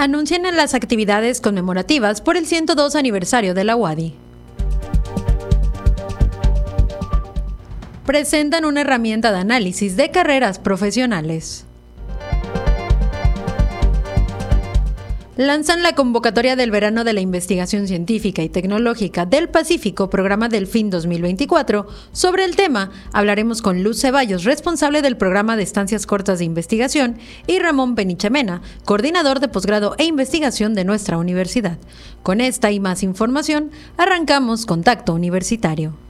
anuncian en las actividades conmemorativas por el 102 aniversario de la UADI. Presentan una herramienta de análisis de carreras profesionales. Lanzan la convocatoria del verano de la investigación científica y tecnológica del Pacífico, programa del fin 2024. Sobre el tema hablaremos con Luz Ceballos, responsable del programa de estancias cortas de investigación, y Ramón Penichamena, coordinador de posgrado e investigación de nuestra universidad. Con esta y más información, arrancamos Contacto Universitario.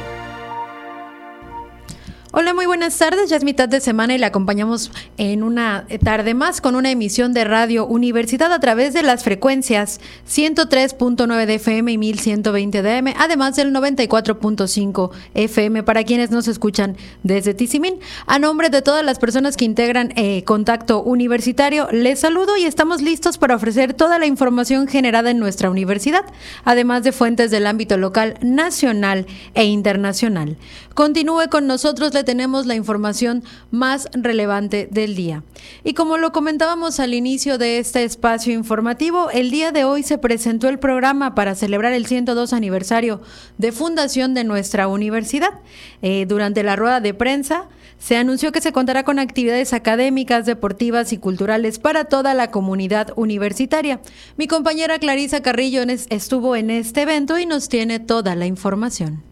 Hola, muy buenas tardes. Ya es mitad de semana y le acompañamos en una tarde más con una emisión de Radio Universidad a través de las frecuencias 103.9 de FM y 1120 de AM, además del 94.5 FM para quienes nos escuchan desde Tizimín. A nombre de todas las personas que integran eh, Contacto Universitario, les saludo y estamos listos para ofrecer toda la información generada en nuestra universidad, además de fuentes del ámbito local, nacional e internacional. Continúe con nosotros tenemos la información más relevante del día. Y como lo comentábamos al inicio de este espacio informativo, el día de hoy se presentó el programa para celebrar el 102 aniversario de fundación de nuestra universidad. Eh, durante la rueda de prensa, se anunció que se contará con actividades académicas, deportivas y culturales para toda la comunidad universitaria. Mi compañera Clarisa Carrillo estuvo en este evento y nos tiene toda la información.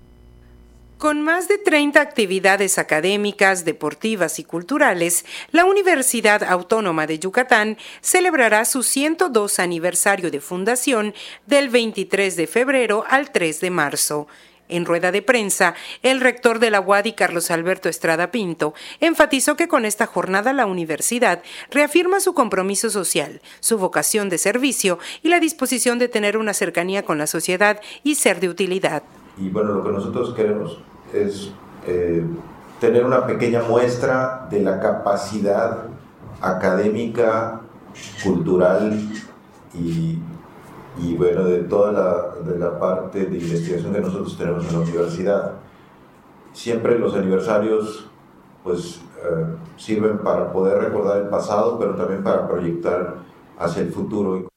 Con más de 30 actividades académicas, deportivas y culturales, la Universidad Autónoma de Yucatán celebrará su 102 aniversario de fundación del 23 de febrero al 3 de marzo. En rueda de prensa, el rector de la UADI, Carlos Alberto Estrada Pinto, enfatizó que con esta jornada la universidad reafirma su compromiso social, su vocación de servicio y la disposición de tener una cercanía con la sociedad y ser de utilidad. Y bueno, lo que nosotros queremos es eh, tener una pequeña muestra de la capacidad académica, cultural y, y bueno, de toda la, de la parte de investigación que nosotros tenemos en la universidad. Siempre los aniversarios pues eh, sirven para poder recordar el pasado, pero también para proyectar hacia el futuro.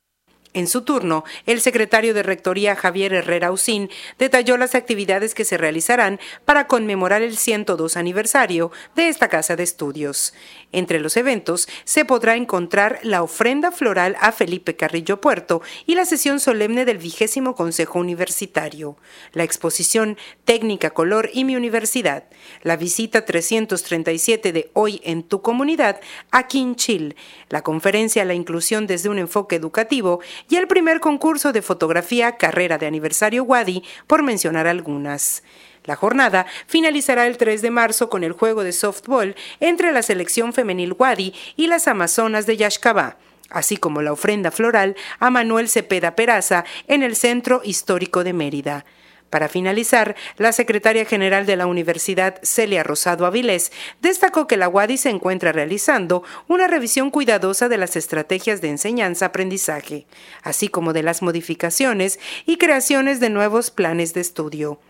En su turno, el secretario de Rectoría Javier Herrera Usín detalló las actividades que se realizarán para conmemorar el 102 aniversario de esta casa de estudios. Entre los eventos se podrá encontrar la ofrenda floral a Felipe Carrillo Puerto y la sesión solemne del vigésimo Consejo Universitario, la exposición Técnica Color y mi Universidad, la visita 337 de Hoy en tu comunidad a Quinchil, la conferencia La inclusión desde un enfoque educativo y el primer concurso de fotografía Carrera de Aniversario Wadi, por mencionar algunas. La jornada finalizará el 3 de marzo con el juego de softball entre la selección femenil Wadi y las Amazonas de Yaxcabá así como la ofrenda floral a Manuel Cepeda Peraza en el Centro Histórico de Mérida. Para finalizar, la secretaria general de la Universidad, Celia Rosado Avilés, destacó que la UADI se encuentra realizando una revisión cuidadosa de las estrategias de enseñanza-aprendizaje, así como de las modificaciones y creaciones de nuevos planes de estudio.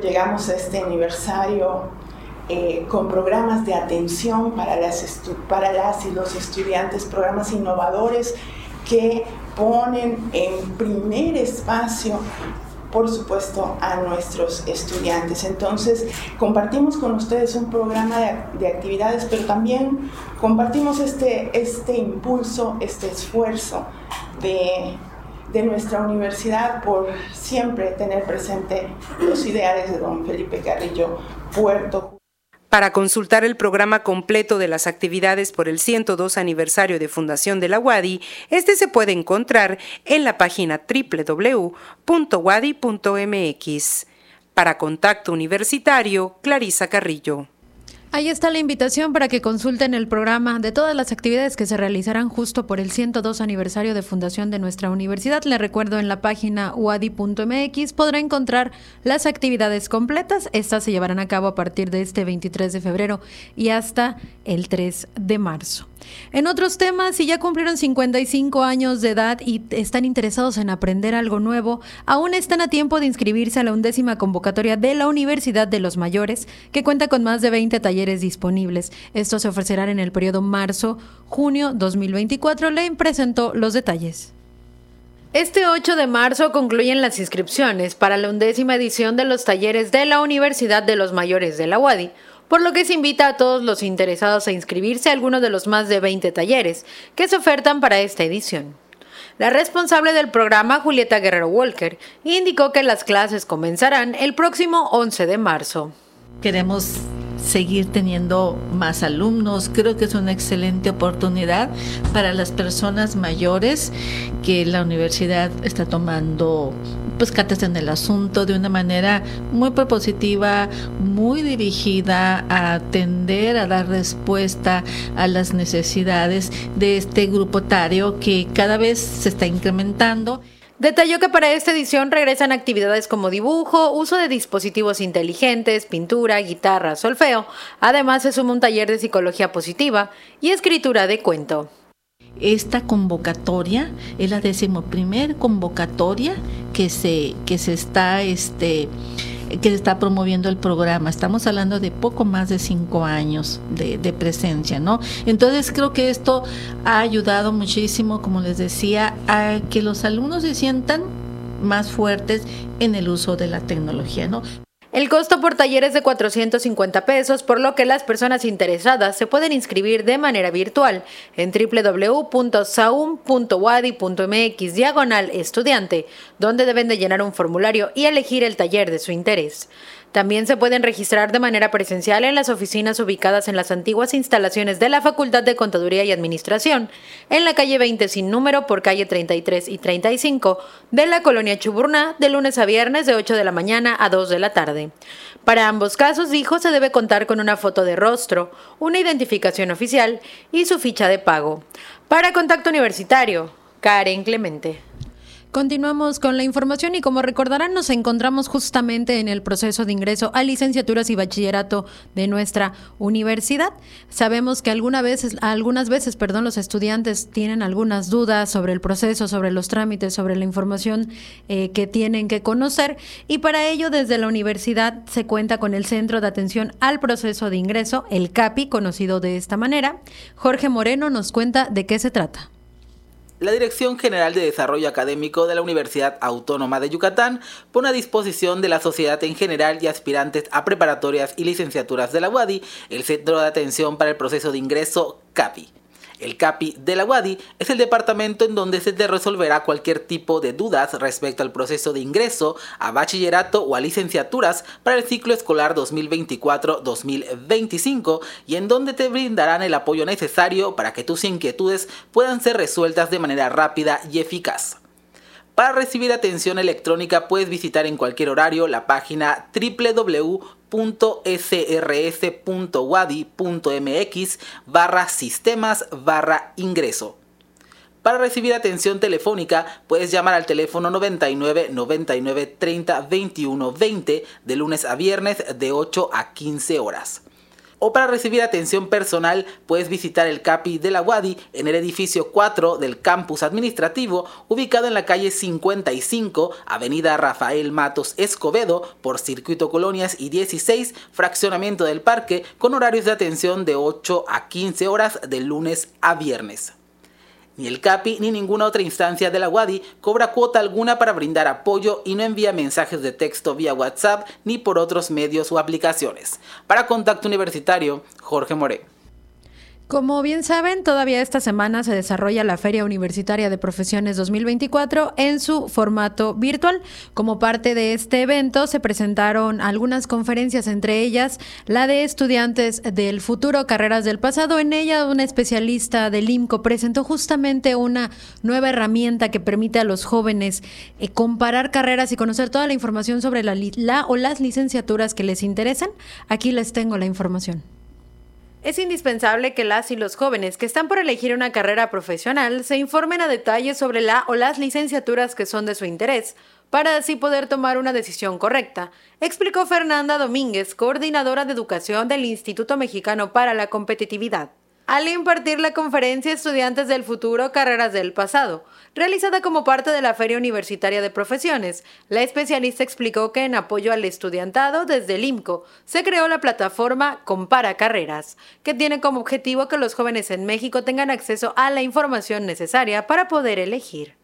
Llegamos a este aniversario eh, con programas de atención para las, para las y los estudiantes, programas innovadores que ponen en primer espacio por supuesto, a nuestros estudiantes. Entonces, compartimos con ustedes un programa de, de, actividades, pero también compartimos este, este impulso, este esfuerzo de de nuestra universidad por siempre tener presente los ideales de don Felipe Carrillo Puerto. Para consultar el programa completo de las actividades por el 102 aniversario de fundación de la UADI, este se puede encontrar en la página www.wadi.mx. Para Contacto Universitario, Clarisa Carrillo. Ahí está la invitación para que consulten el programa de todas las actividades que se realizarán justo por el 102 aniversario de fundación de nuestra universidad. Le recuerdo en la página uadi.mx podrá encontrar las actividades completas. Estas se llevarán a cabo a partir de este 23 de febrero y hasta el 3 de marzo. En otros temas, si ya cumplieron 55 años de edad y están interesados en aprender algo nuevo, aún están a tiempo de inscribirse a la undécima convocatoria de la Universidad de los Mayores, que cuenta con más de 20 talleres disponibles. Estos se ofrecerán en el periodo marzo-junio 2024. Le presentó los detalles. Este 8 de marzo concluyen las inscripciones para la undécima edición de los talleres de la Universidad de los Mayores de la UADI por lo que se invita a todos los interesados a inscribirse a alguno de los más de 20 talleres que se ofertan para esta edición. La responsable del programa, Julieta Guerrero Walker, indicó que las clases comenzarán el próximo 11 de marzo. Queremos seguir teniendo más alumnos. Creo que es una excelente oportunidad para las personas mayores que la universidad está tomando pues cartas en el asunto de una manera muy propositiva, muy dirigida a atender, a dar respuesta a las necesidades de este grupo tario que cada vez se está incrementando. Detalló que para esta edición regresan actividades como dibujo, uso de dispositivos inteligentes, pintura, guitarra, solfeo. Además se suma un taller de psicología positiva y escritura de cuento. Esta convocatoria es la decimoprimer convocatoria que se, que se está este, que está promoviendo el programa. Estamos hablando de poco más de cinco años de, de, presencia, ¿no? Entonces creo que esto ha ayudado muchísimo, como les decía, a que los alumnos se sientan más fuertes en el uso de la tecnología, ¿no? El costo por taller es de 450 pesos, por lo que las personas interesadas se pueden inscribir de manera virtual en www.saum.wadi.mx diagonal estudiante, donde deben de llenar un formulario y elegir el taller de su interés. También se pueden registrar de manera presencial en las oficinas ubicadas en las antiguas instalaciones de la Facultad de Contaduría y Administración, en la calle 20 sin número por calle 33 y 35 de la colonia Chuburná, de lunes a viernes de 8 de la mañana a 2 de la tarde. Para ambos casos, dijo, se debe contar con una foto de rostro, una identificación oficial y su ficha de pago. Para Contacto Universitario, Karen Clemente. Continuamos con la información y como recordarán nos encontramos justamente en el proceso de ingreso a licenciaturas y bachillerato de nuestra universidad. Sabemos que alguna veces, algunas veces perdón, los estudiantes tienen algunas dudas sobre el proceso, sobre los trámites, sobre la información eh, que tienen que conocer y para ello desde la universidad se cuenta con el Centro de Atención al Proceso de Ingreso, el CAPI, conocido de esta manera. Jorge Moreno nos cuenta de qué se trata. La Dirección General de Desarrollo Académico de la Universidad Autónoma de Yucatán pone a disposición de la sociedad en general y aspirantes a preparatorias y licenciaturas de la UADI el Centro de Atención para el Proceso de Ingreso CAPI el CAPI de la UADI es el departamento en donde se te resolverá cualquier tipo de dudas respecto al proceso de ingreso a bachillerato o a licenciaturas para el ciclo escolar 2024-2025 y en donde te brindarán el apoyo necesario para que tus inquietudes puedan ser resueltas de manera rápida y eficaz. Para recibir atención electrónica puedes visitar en cualquier horario la página www .srs.wadi.mx barra sistemas barra ingreso. Para recibir atención telefónica puedes llamar al teléfono 99 99 30 21 20 de lunes a viernes de 8 a 15 horas o para recibir atención personal puedes visitar el CAPI de la UADI en el edificio 4 del campus administrativo ubicado en la calle 55, avenida Rafael Matos Escobedo por Circuito Colonias y 16, fraccionamiento del parque con horarios de atención de 8 a 15 horas de lunes a viernes. Ni el CAPI ni ninguna otra instancia de la UADI cobra cuota alguna para brindar apoyo y no envía mensajes de texto vía WhatsApp ni por otros medios o aplicaciones. Para Contacto Universitario, Jorge More. Como bien saben, todavía esta semana se desarrolla la Feria Universitaria de Profesiones 2024 en su formato virtual. Como parte de este evento se presentaron algunas conferencias, entre ellas la de estudiantes del futuro, carreras del pasado. En ella una especialista del IMCO presentó justamente una nueva herramienta que permite a los jóvenes eh, comparar carreras y conocer toda la información sobre la, la o las licenciaturas que les interesan. Aquí les tengo la información. Es indispensable que las y los jóvenes que están por elegir una carrera profesional se informen a detalle sobre la o las licenciaturas que son de su interés, para así poder tomar una decisión correcta, explicó Fernanda Domínguez, coordinadora de educación del Instituto Mexicano para la Competitividad. Al impartir la conferencia Estudiantes del Futuro, Carreras del Pasado, realizada como parte de la Feria Universitaria de Profesiones. La especialista explicó que en apoyo al estudiantado desde el IMCO se creó la plataforma Compara Carreras, que tiene como objetivo que los jóvenes en México tengan acceso a la información necesaria para poder elegir.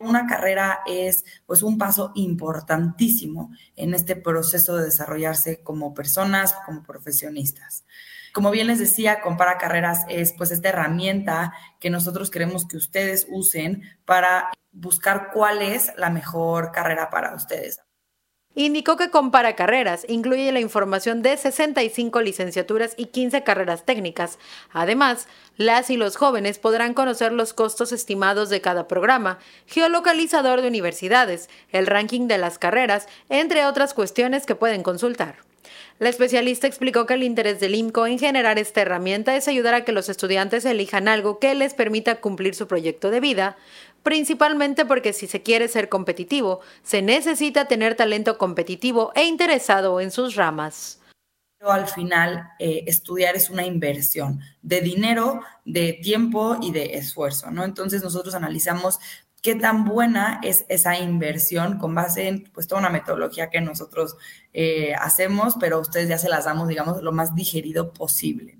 Una carrera es pues un paso importantísimo en este proceso de desarrollarse como personas, como profesionistas. Como bien les decía, Compara Carreras es pues esta herramienta que nosotros queremos que ustedes usen para buscar cuál es la mejor carrera para ustedes. Indicó que Compara Carreras incluye la información de 65 licenciaturas y 15 carreras técnicas. Además, las y los jóvenes podrán conocer los costos estimados de cada programa, geolocalizador de universidades, el ranking de las carreras, entre otras cuestiones que pueden consultar. La especialista explicó que el interés del IMCO en generar esta herramienta es ayudar a que los estudiantes elijan algo que les permita cumplir su proyecto de vida, principalmente porque si se quiere ser competitivo, se necesita tener talento competitivo e interesado en sus ramas al final eh, estudiar es una inversión de dinero, de tiempo y de esfuerzo, ¿no? Entonces nosotros analizamos qué tan buena es esa inversión con base en pues toda una metodología que nosotros eh, hacemos, pero ustedes ya se las damos, digamos, lo más digerido posible.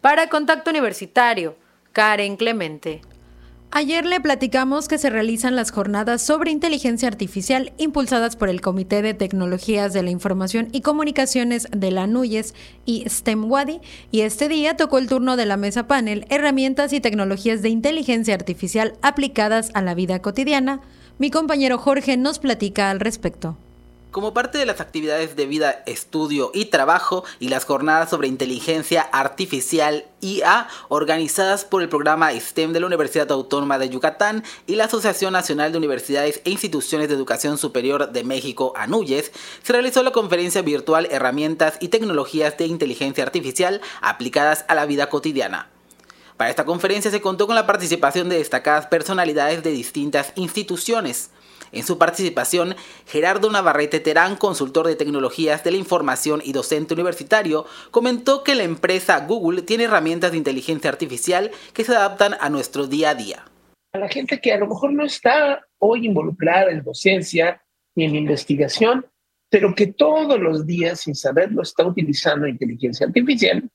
Para Contacto Universitario, Karen Clemente. Ayer le platicamos que se realizan las jornadas sobre inteligencia artificial impulsadas por el Comité de Tecnologías de la Información y Comunicaciones de la NUYES y STEMWADI, y este día tocó el turno de la mesa panel Herramientas y tecnologías de inteligencia artificial aplicadas a la vida cotidiana. Mi compañero Jorge nos platica al respecto. Como parte de las actividades de vida, estudio y trabajo y las jornadas sobre inteligencia artificial IA organizadas por el programa STEM de la Universidad Autónoma de Yucatán y la Asociación Nacional de Universidades e Instituciones de Educación Superior de México, ANUYES, se realizó la conferencia virtual Herramientas y Tecnologías de Inteligencia Artificial aplicadas a la vida cotidiana. Para esta conferencia se contó con la participación de destacadas personalidades de distintas instituciones. En su participación, Gerardo Navarrete Terán, consultor de tecnologías de la información y docente universitario, comentó que la empresa Google tiene herramientas de inteligencia artificial que se adaptan a nuestro día a día. A la gente que a lo mejor no está hoy involucrada en docencia ni en investigación, pero que todos los días, sin saberlo, está utilizando inteligencia artificial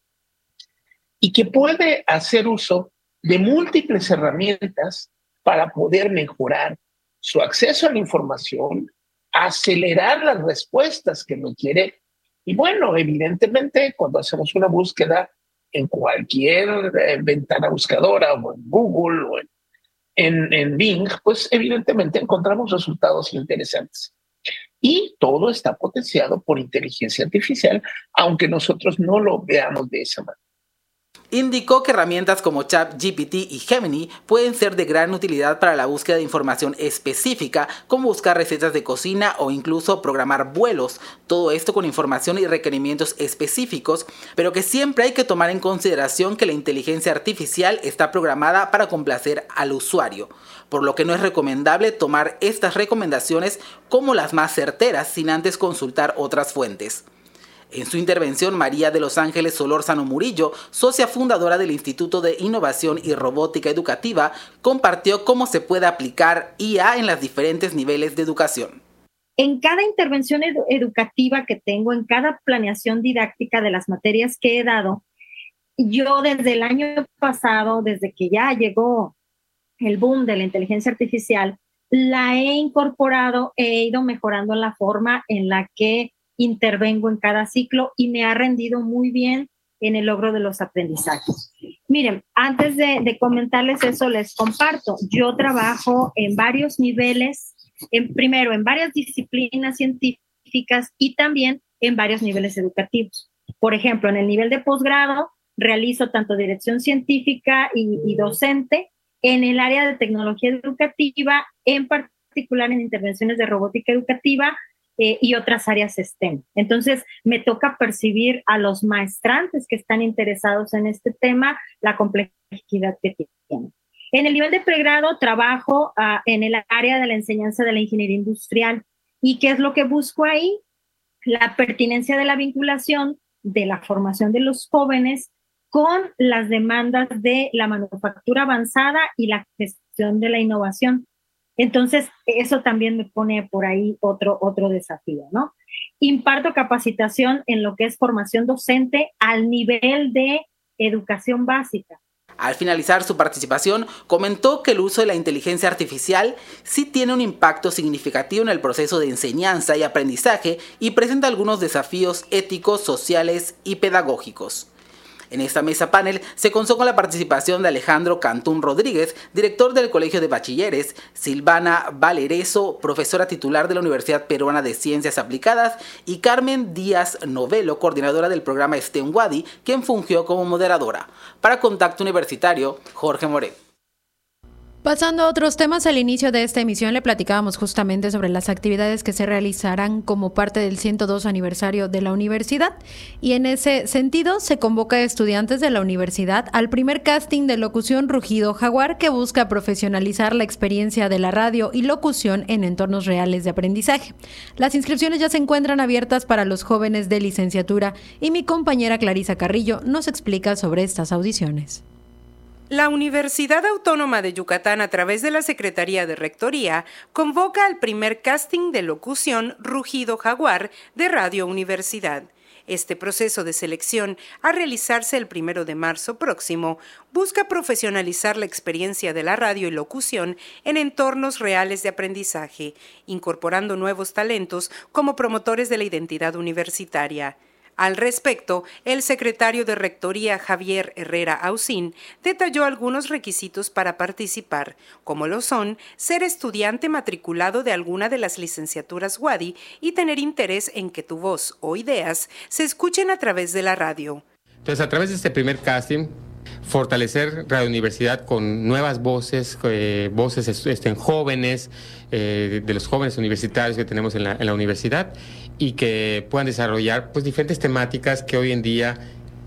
y que puede hacer uso de múltiples herramientas para poder mejorar su acceso a la información, acelerar las respuestas que quiere. Y bueno, evidentemente, cuando hacemos una búsqueda en cualquier eh, ventana buscadora o en Google o en, en Bing, pues evidentemente encontramos resultados interesantes. Y todo está potenciado por inteligencia artificial, aunque nosotros no lo veamos de esa manera indicó que herramientas como ChatGPT y Gemini pueden ser de gran utilidad para la búsqueda de información específica, como buscar recetas de cocina o incluso programar vuelos, todo esto con información y requerimientos específicos, pero que siempre hay que tomar en consideración que la inteligencia artificial está programada para complacer al usuario, por lo que no es recomendable tomar estas recomendaciones como las más certeras sin antes consultar otras fuentes. En su intervención, María de Los Ángeles Solórzano Murillo, socia fundadora del Instituto de Innovación y Robótica Educativa, compartió cómo se puede aplicar IA en los diferentes niveles de educación. En cada intervención educativa que tengo, en cada planeación didáctica de las materias que he dado, yo desde el año pasado, desde que ya llegó el boom de la inteligencia artificial, la he incorporado, he ido mejorando la forma en la que intervengo en cada ciclo y me ha rendido muy bien en el logro de los aprendizajes. Miren, antes de, comentarles eso, les comparto, yo trabajo en varios niveles, en, primero en varias disciplinas científicas y también en varios niveles educativos. Por ejemplo, en el nivel de posgrado, realizo tanto dirección científica y, y docente en el área de tecnología educativa, en particular en intervenciones de robótica educativa, eh, y otras áreas STEM. Entonces, me toca percibir a los maestrantes que están interesados en este tema, la complejidad que tienen. En el nivel de pregrado trabajo ah, en el área de la enseñanza de la ingeniería industrial. ¿Y qué es lo que busco ahí? La pertinencia de la vinculación de la formación de los jóvenes con las demandas de la manufactura avanzada y la gestión de la innovación. Entonces, eso también me pone por ahí otro, otro desafío, ¿no? Imparto capacitación en lo que es formación docente al nivel de educación básica. Al finalizar su participación, comentó que el uso de la inteligencia artificial sí tiene un impacto significativo en el proceso de enseñanza y aprendizaje y presenta algunos desafíos éticos, sociales y pedagógicos. En esta mesa panel se contó con la participación de Alejandro Cantún Rodríguez, director del Colegio de Bachilleres, Silvana Valereso, profesora titular de la Universidad Peruana de Ciencias Aplicadas, y Carmen Díaz Novelo, coordinadora del programa STEM Wadi, quien fungió como moderadora. Para Contacto Universitario, Jorge More. Pasando a otros temas, al inicio de esta emisión le platicábamos justamente sobre las actividades que se realizarán como parte del 102 aniversario de la universidad y en ese sentido se convoca a estudiantes de la universidad al primer casting de locución Rugido Jaguar que busca profesionalizar la experiencia de la radio y locución en entornos reales de aprendizaje. Las inscripciones ya se encuentran abiertas para los jóvenes de licenciatura y mi compañera Clarisa Carrillo nos explica sobre estas audiciones. La Universidad Autónoma de Yucatán, a través de la Secretaría de Rectoría, convoca al primer casting de locución Rugido Jaguar de Radio Universidad. Este proceso de selección, a realizarse el primero de marzo próximo, busca profesionalizar la experiencia de la radio y locución en entornos reales de aprendizaje, incorporando nuevos talentos como promotores de la identidad universitaria. Al respecto, el secretario de Rectoría Javier Herrera Ausín detalló algunos requisitos para participar, como lo son ser estudiante matriculado de alguna de las licenciaturas WADI y tener interés en que tu voz o ideas se escuchen a través de la radio. Entonces, a través de este primer casting, fortalecer Radio Universidad con nuevas voces, eh, voces estén jóvenes, eh, de los jóvenes universitarios que tenemos en la, en la, universidad y que puedan desarrollar pues, diferentes temáticas que hoy en día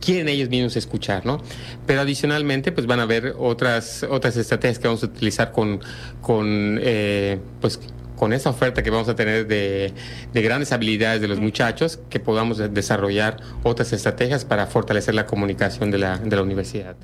quieren ellos mismos escuchar, ¿no? Pero adicionalmente, pues van a haber otras, otras estrategias que vamos a utilizar con, con eh, pues, con esa oferta que vamos a tener de, de, grandes habilidades de los muchachos, que podamos desarrollar otras estrategias para fortalecer la comunicación de la, de la universidad.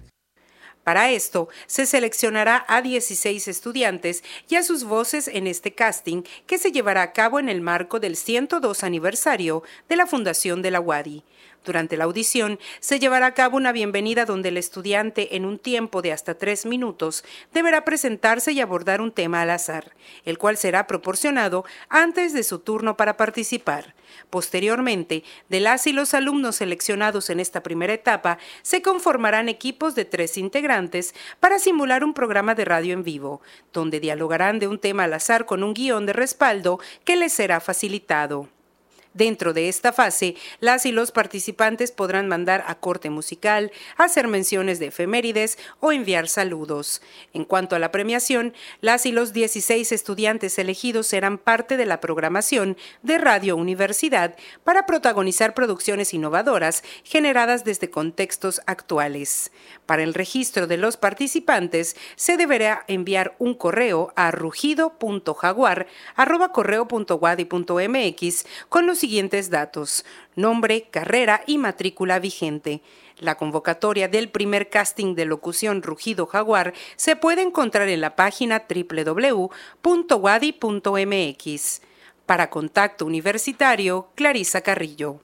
Para esto, se seleccionará a 16 estudiantes y a sus voces en este casting que se llevará a cabo en el marco del 102 aniversario de la Fundación de la UADI. Durante la audición se llevará a cabo una bienvenida donde el estudiante en un tiempo de hasta tres minutos deberá presentarse y abordar un tema al azar, el cual será proporcionado antes de su turno para participar. Posteriormente, de las y los alumnos seleccionados en esta primera etapa se conformarán equipos de tres integrantes para simular un programa de radio en vivo, donde dialogarán de un tema al azar con un guion de respaldo que les será facilitado. Dentro de esta fase, las y los participantes podrán mandar a corte musical, hacer menciones de efemérides o enviar saludos. En cuanto a la premiación, las y los 16 estudiantes elegidos serán parte de la programación de Radio Universidad para protagonizar producciones innovadoras generadas desde contextos actuales. Para el registro de los participantes, se deberá enviar un correo a rugido.jaguar.correo.wadi.mx con los siguientes datos, nombre, carrera y matrícula vigente. La convocatoria del primer casting de locución Rugido Jaguar se puede encontrar en la página www.wadi.mx. Para Contacto Universitario, Clarisa Carrillo.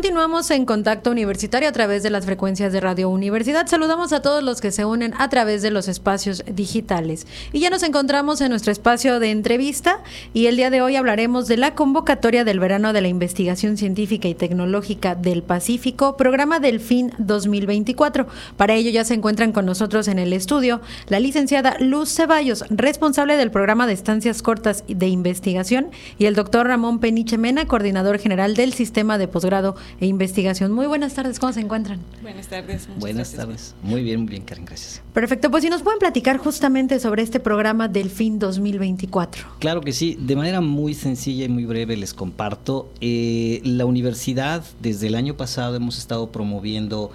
Continuamos en contacto universitario a través de las frecuencias de Radio Universidad. Saludamos a todos los que se unen a través de los espacios digitales. Y ya nos encontramos en nuestro espacio de entrevista y el día de hoy hablaremos de la convocatoria del verano de la investigación científica y tecnológica del Pacífico, programa Delfín 2024. Para ello ya se encuentran con nosotros en el estudio la licenciada Luz Ceballos, responsable del programa de estancias cortas de investigación, y el doctor Ramón Peniche Mena, coordinador general del sistema de posgrado e investigación. Muy buenas tardes, ¿cómo se encuentran? Buenas tardes. Buenas tardes. Muy bien, muy bien, Karen, gracias. Perfecto, pues si nos pueden platicar justamente sobre este programa Delfín 2024. Claro que sí, de manera muy sencilla y muy breve les comparto. Eh, la universidad, desde el año pasado hemos estado promoviendo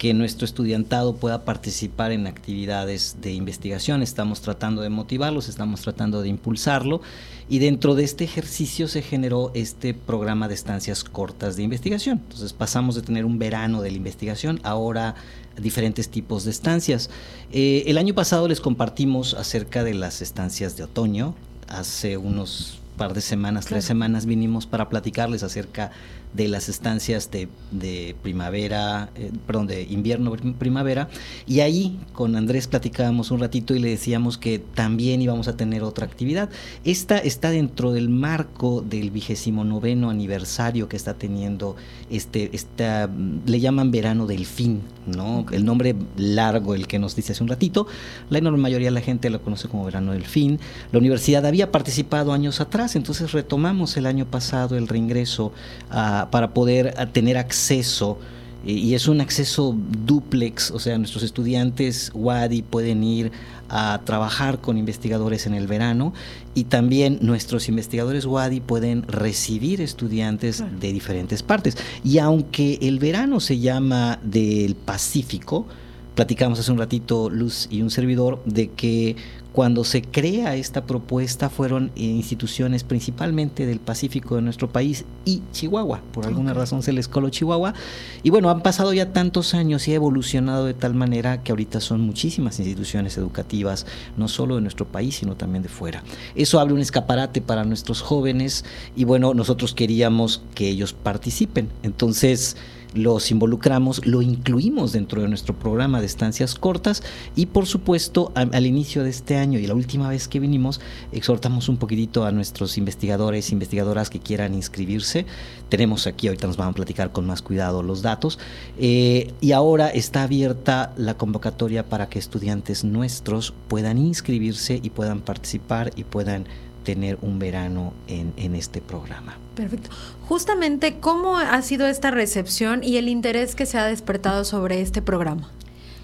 que nuestro estudiantado pueda participar en actividades de investigación. Estamos tratando de motivarlos, estamos tratando de impulsarlo y dentro de este ejercicio se generó este programa de estancias cortas de investigación. Entonces pasamos de tener un verano de la investigación ahora diferentes tipos de estancias. Eh, el año pasado les compartimos acerca de las estancias de otoño. Hace unos par de semanas, tres semanas vinimos para platicarles acerca de las estancias de, de primavera, eh, perdón, de invierno, primavera, y ahí con Andrés platicábamos un ratito y le decíamos que también íbamos a tener otra actividad. Esta está dentro del marco del vigésimo noveno aniversario que está teniendo este, esta, le llaman verano del fin, ¿no? El nombre largo, el que nos dice hace un ratito, la enorme mayoría de la gente lo conoce como verano del fin. La universidad había participado años atrás, entonces retomamos el año pasado el reingreso a para poder tener acceso y es un acceso duplex, o sea, nuestros estudiantes WADI pueden ir a trabajar con investigadores en el verano y también nuestros investigadores WADI pueden recibir estudiantes de diferentes partes. Y aunque el verano se llama del Pacífico, platicamos hace un ratito Luz y un servidor de que cuando se crea esta propuesta fueron instituciones principalmente del Pacífico de nuestro país y Chihuahua. Por alguna razón se les coló Chihuahua. Y bueno, han pasado ya tantos años y ha evolucionado de tal manera que ahorita son muchísimas instituciones educativas, no solo de nuestro país, sino también de fuera. Eso abre un escaparate para nuestros jóvenes y bueno, nosotros queríamos que ellos participen. Entonces, los involucramos, lo incluimos dentro de nuestro programa de estancias cortas y por supuesto al inicio de este año y la última vez que vinimos exhortamos un poquitito a nuestros investigadores, investigadoras que quieran inscribirse. Tenemos aquí, ahorita nos van a platicar con más cuidado los datos eh, y ahora está abierta la convocatoria para que estudiantes nuestros puedan inscribirse y puedan participar y puedan tener un verano en, en, este programa. Perfecto. Justamente, ¿cómo ha sido esta recepción y el interés que se ha despertado sobre este programa?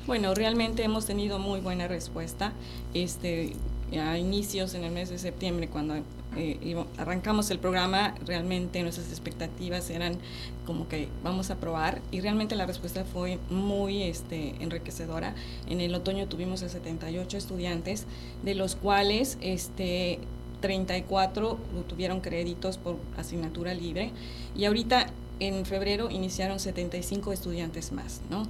Bueno, realmente hemos tenido muy buena respuesta. Este, a inicios en el mes de septiembre, cuando eh, arrancamos el programa, realmente nuestras expectativas eran como que vamos a probar y realmente la respuesta fue muy este, enriquecedora. En el otoño tuvimos a 78 estudiantes, de los cuales este, 34 tuvieron créditos por asignatura libre y ahorita en febrero iniciaron 75 estudiantes más. ¿no?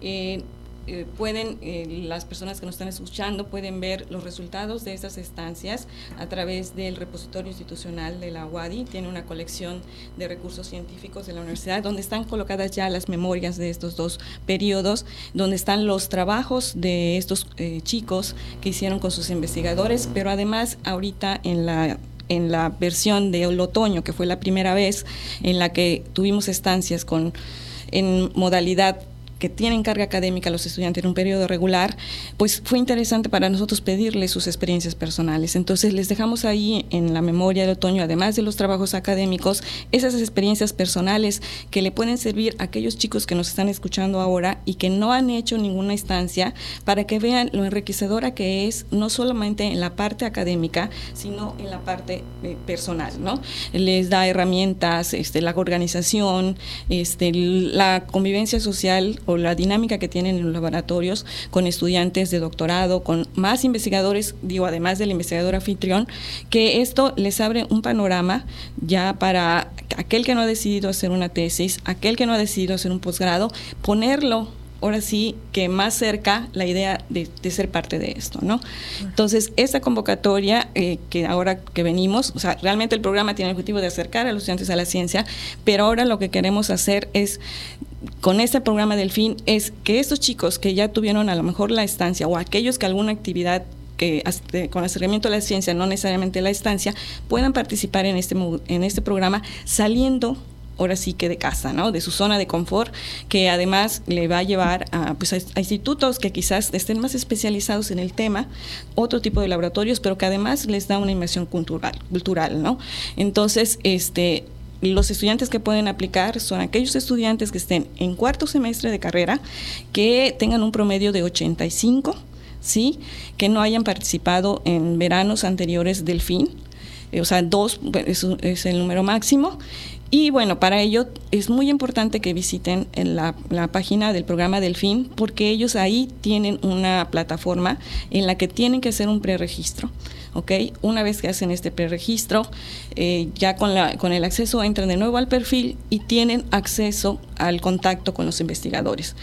Eh, eh, pueden, eh, las personas que nos están escuchando pueden ver los resultados de estas estancias a través del repositorio institucional de la UADI. Tiene una colección de recursos científicos de la universidad donde están colocadas ya las memorias de estos dos periodos, donde están los trabajos de estos eh, chicos que hicieron con sus investigadores, pero además ahorita en la en la versión del otoño, que fue la primera vez en la que tuvimos estancias con en modalidad que tienen carga académica los estudiantes en un periodo regular, pues fue interesante para nosotros pedirles sus experiencias personales. Entonces les dejamos ahí en la memoria del otoño, además de los trabajos académicos, esas experiencias personales que le pueden servir a aquellos chicos que nos están escuchando ahora y que no han hecho ninguna instancia para que vean lo enriquecedora que es, no solamente en la parte académica, sino en la parte eh, personal, ¿no? Les da herramientas, este, la organización, este, la convivencia social la dinámica que tienen en los laboratorios con estudiantes de doctorado, con más investigadores, digo, además del investigador anfitrión, que esto les abre un panorama ya para aquel que no ha decidido hacer una tesis, aquel que no ha decidido hacer un posgrado, ponerlo ahora sí que más cerca la idea de, ser parte de esto, ¿no? Entonces, esta convocatoria eh, que ahora que venimos, o sea, realmente el programa tiene el objetivo de acercar a los estudiantes a la ciencia, pero ahora lo que queremos hacer es con este programa del fin es que estos chicos que ya tuvieron a lo mejor la estancia o aquellos que alguna actividad que con acercamiento a la ciencia, no necesariamente la estancia, puedan participar en este, en este programa saliendo ahora sí que de casa, ¿no? De su zona de confort, que además le va a llevar a, pues, a, institutos que quizás estén más especializados en el tema, otro tipo de laboratorios, pero que además les da una inmersión cultural, cultural, ¿no? Entonces, este, los estudiantes que pueden aplicar son aquellos estudiantes que estén en cuarto semestre de carrera, que tengan un promedio de 85, ¿sí? Que no hayan participado en veranos anteriores del fin, o sea, dos es el número máximo, y bueno, para ello es muy importante que visiten la, la, página del programa Delfín porque ellos ahí tienen una plataforma en la que tienen que hacer un preregistro. ¿ok? Una vez que hacen este preregistro, eh, ya con, la, con el acceso entran de nuevo al perfil y tienen acceso al contacto con los investigadores.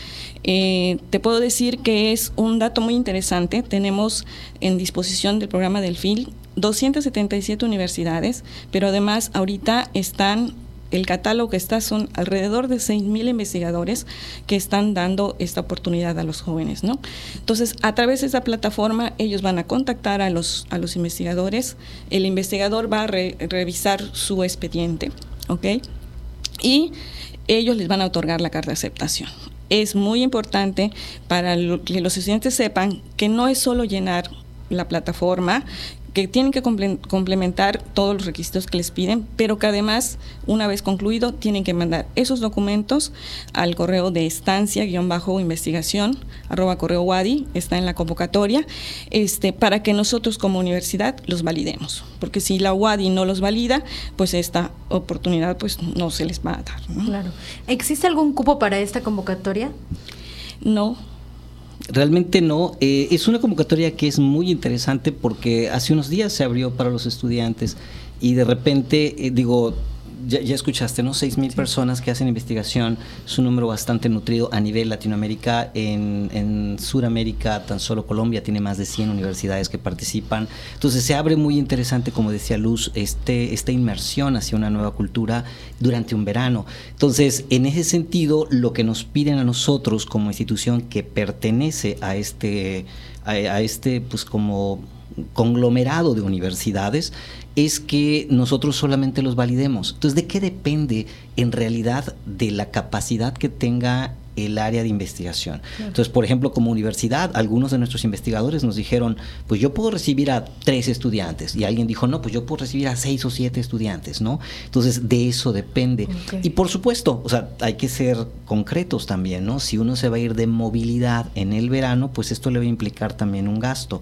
Eh, te puedo decir que es un dato muy interesante. Tenemos en disposición del programa Delfín 277 universidades, pero además ahorita están el catálogo que está son alrededor de 6.000 investigadores que están dando esta oportunidad a los jóvenes, ¿no? Entonces, a través de esa plataforma, ellos van a contactar a los, a los investigadores, el investigador va a revisar su expediente, ¿ok? Y ellos les van a otorgar la carta de aceptación. Es muy importante para que los estudiantes sepan que no es solo llenar la plataforma, que tienen que complementar todos los requisitos que les piden, pero que además, una vez concluido, tienen que mandar esos documentos al correo de estancia-investigación, arroba correo WADI, está en la convocatoria, este, para que nosotros como universidad los validemos. Porque si la WADI no los valida, pues esta oportunidad pues no se les va a dar. Claro. ¿Existe algún cupo para esta convocatoria? No, Realmente no. Eh, es una convocatoria que es muy interesante porque hace unos días se abrió para los estudiantes y de repente, eh, digo, ya, escuchaste, ¿no? Seis mil personas que hacen investigación, es un número bastante nutrido a nivel Latinoamérica. En, en Sudamérica, tan solo Colombia tiene más de 100 universidades que participan. Entonces se abre muy interesante, como decía Luz, este, esta inmersión hacia una nueva cultura durante un verano. Entonces, en ese sentido, lo que nos piden a nosotros como institución que pertenece a este, a este pues como conglomerado de universidades es que nosotros solamente los validemos. Entonces, ¿de qué depende en realidad de la capacidad que tenga el área de investigación. Entonces, por ejemplo, como universidad, algunos de nuestros investigadores nos dijeron, pues yo puedo recibir a tres estudiantes. Y alguien dijo, no, pues yo puedo recibir a seis o siete estudiantes, ¿no? Entonces, de eso depende. Y por supuesto, o sea, hay que ser concretos también, ¿no? Si uno se va a ir de movilidad en el verano, pues esto le va a implicar también un gasto.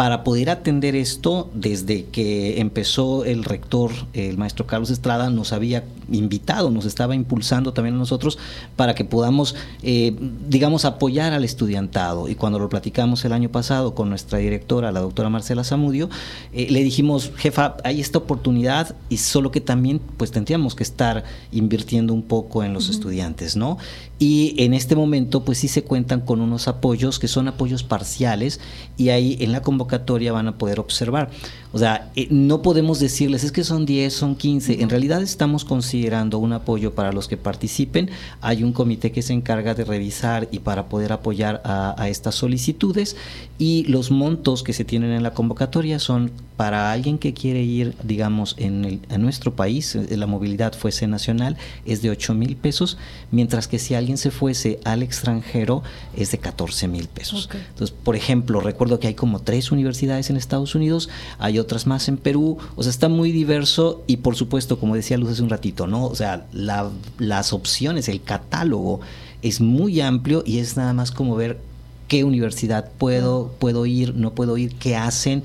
Para poder atender esto, desde que empezó el rector, el maestro Carlos Estrada, nos había invitado, nos estaba impulsando también a nosotros para que podamos, eh, digamos, apoyar al estudiantado. Y cuando lo platicamos el año pasado con nuestra directora, la doctora Marcela Zamudio, eh, le dijimos, jefa, hay esta oportunidad y solo que también pues tendríamos que estar invirtiendo un poco en los estudiantes, ¿no? Y en este momento pues sí se cuentan con unos apoyos que son apoyos parciales y ahí en la convocatoria van a poder observar. O sea, eh, no podemos decirles, es que son 10, son 15. En realidad estamos considerando un apoyo para los que participen. Hay un comité que se encarga de revisar y para poder apoyar a, estas solicitudes. Y los montos que se tienen en la convocatoria son para alguien que quiere ir, digamos, en, el, en nuestro país, eh, la movilidad fuese nacional, es de 8 mil pesos, mientras que si alguien se fuese al extranjero es de 14 mil pesos. Entonces, por ejemplo, recuerdo que hay como tres universidades en Estados Unidos, hay otras más en Perú, o sea, está muy diverso y por supuesto, como decía Luz hace un ratito, ¿no? O sea, las opciones, el catálogo es muy amplio y es nada más como ver qué universidad puedo, puedo ir, no puedo ir, qué hacen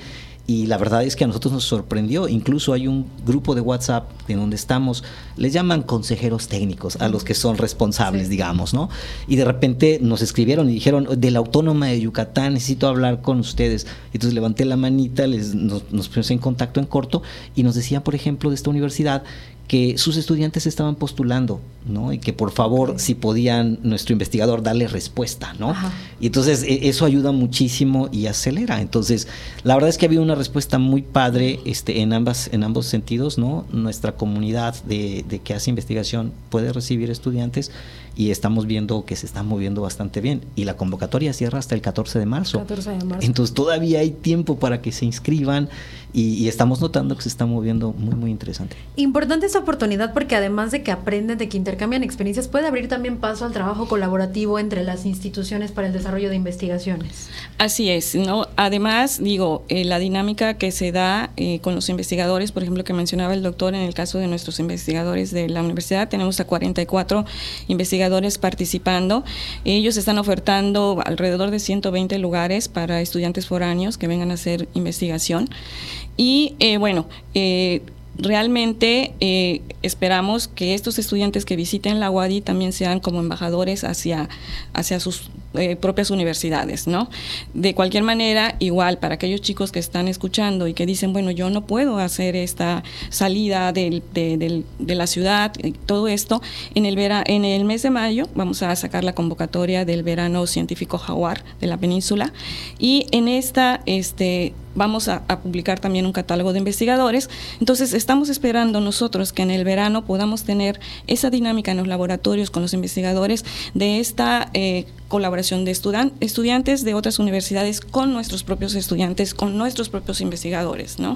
y la verdad es que a nosotros nos sorprendió. Incluso hay un grupo de WhatsApp en donde estamos, les llaman consejeros técnicos a los que son responsables, digamos, ¿no? Y de repente nos escribieron y dijeron, de la Autónoma de Yucatán necesito hablar con ustedes. Entonces levanté la manita, les, nos, nos pusimos en contacto en corto y nos decían, por ejemplo, de esta universidad que sus estudiantes estaban postulando, ¿no? Y que por favor, si podían nuestro investigador darle respuesta, ¿no? Y entonces e, eso ayuda muchísimo y acelera. Entonces, la verdad es que ha habido una respuesta muy padre este, en, ambas, en ambos sentidos, ¿no? Nuestra comunidad de, de que hace investigación puede recibir estudiantes y estamos viendo que se está moviendo bastante bien. Y la convocatoria cierra hasta el 14 de marzo. 14 de marzo. Entonces todavía hay tiempo para que se inscriban y, estamos notando que se está moviendo muy, muy interesante. Importante esta oportunidad porque además de que aprenden, de que intercambian experiencias, puede abrir también paso al trabajo colaborativo entre las instituciones para el desarrollo de investigaciones. Así es, ¿no? Además, digo, eh, la dinámica que se da eh, con los investigadores, por ejemplo, que mencionaba el doctor en el caso de nuestros investigadores de la universidad, tenemos a 44 investigadores participando. Ellos están ofertando alrededor de 120 lugares para estudiantes foráneos que vengan a hacer investigación. Y eh, bueno, eh, realmente eh, esperamos que estos estudiantes que visiten la UADI también sean como embajadores hacia, hacia sus propias universidades, ¿no? De cualquier manera, igual para aquellos chicos que están escuchando y que dicen, bueno, yo no puedo hacer esta salida de, la ciudad, todo esto, en el, vera, en el mes de mayo vamos a sacar la convocatoria del verano científico jaguar de la península y en esta, este, vamos a, publicar también un catálogo de investigadores. Entonces, estamos esperando nosotros que en el verano podamos tener esa dinámica en los laboratorios con los investigadores de esta eh, colaboración de estudiantes de otras universidades con nuestros propios estudiantes, con nuestros propios investigadores, ¿no?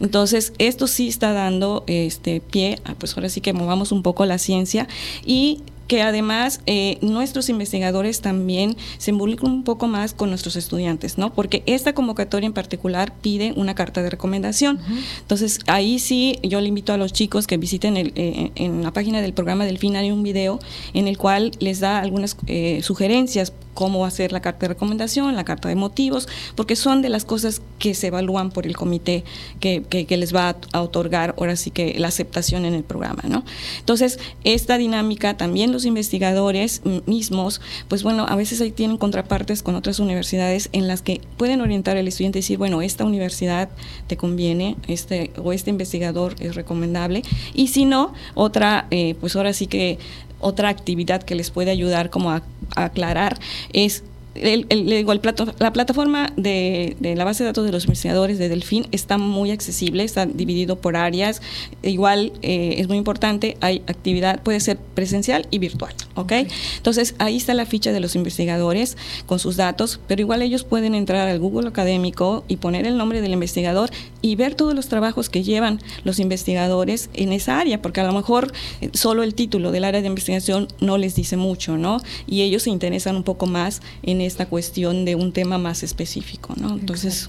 Entonces, esto sí está dando este pie, pues ahora sí que movamos un poco la ciencia y que además eh, nuestros investigadores también se involucran un poco más con nuestros estudiantes, ¿no? Porque esta convocatoria en particular pide una carta de recomendación. Entonces, ahí sí yo le invito a los chicos que visiten el, eh, en la página del programa del fin hay un video en el cual les da algunas eh, sugerencias cómo hacer la carta de recomendación, la carta de motivos, porque son de las cosas que se evalúan por el comité que, que, les va a otorgar ahora sí que la aceptación en el programa, ¿no? Entonces, esta dinámica también los investigadores mismos, pues bueno, a veces ahí tienen contrapartes con otras universidades en las que pueden orientar al estudiante y decir, bueno, esta universidad te conviene, este o este investigador es recomendable, y si no, otra, eh, pues ahora sí que otra actividad que les puede ayudar como a, aclarar es el, la plataforma de, la base de datos de los investigadores de Delfín está muy accesible, está dividido por áreas. Igual eh, es muy importante, hay actividad, puede ser presencial y virtual, ¿ok? Entonces ahí está la ficha de los investigadores con sus datos, pero igual ellos pueden entrar al Google Académico y poner el nombre del investigador y ver todos los trabajos que llevan los investigadores en esa área, porque a lo mejor eh, solo el título del área de investigación no les dice mucho, ¿no? Y ellos se interesan un poco más en esta cuestión de un tema más específico, ¿no? Entonces,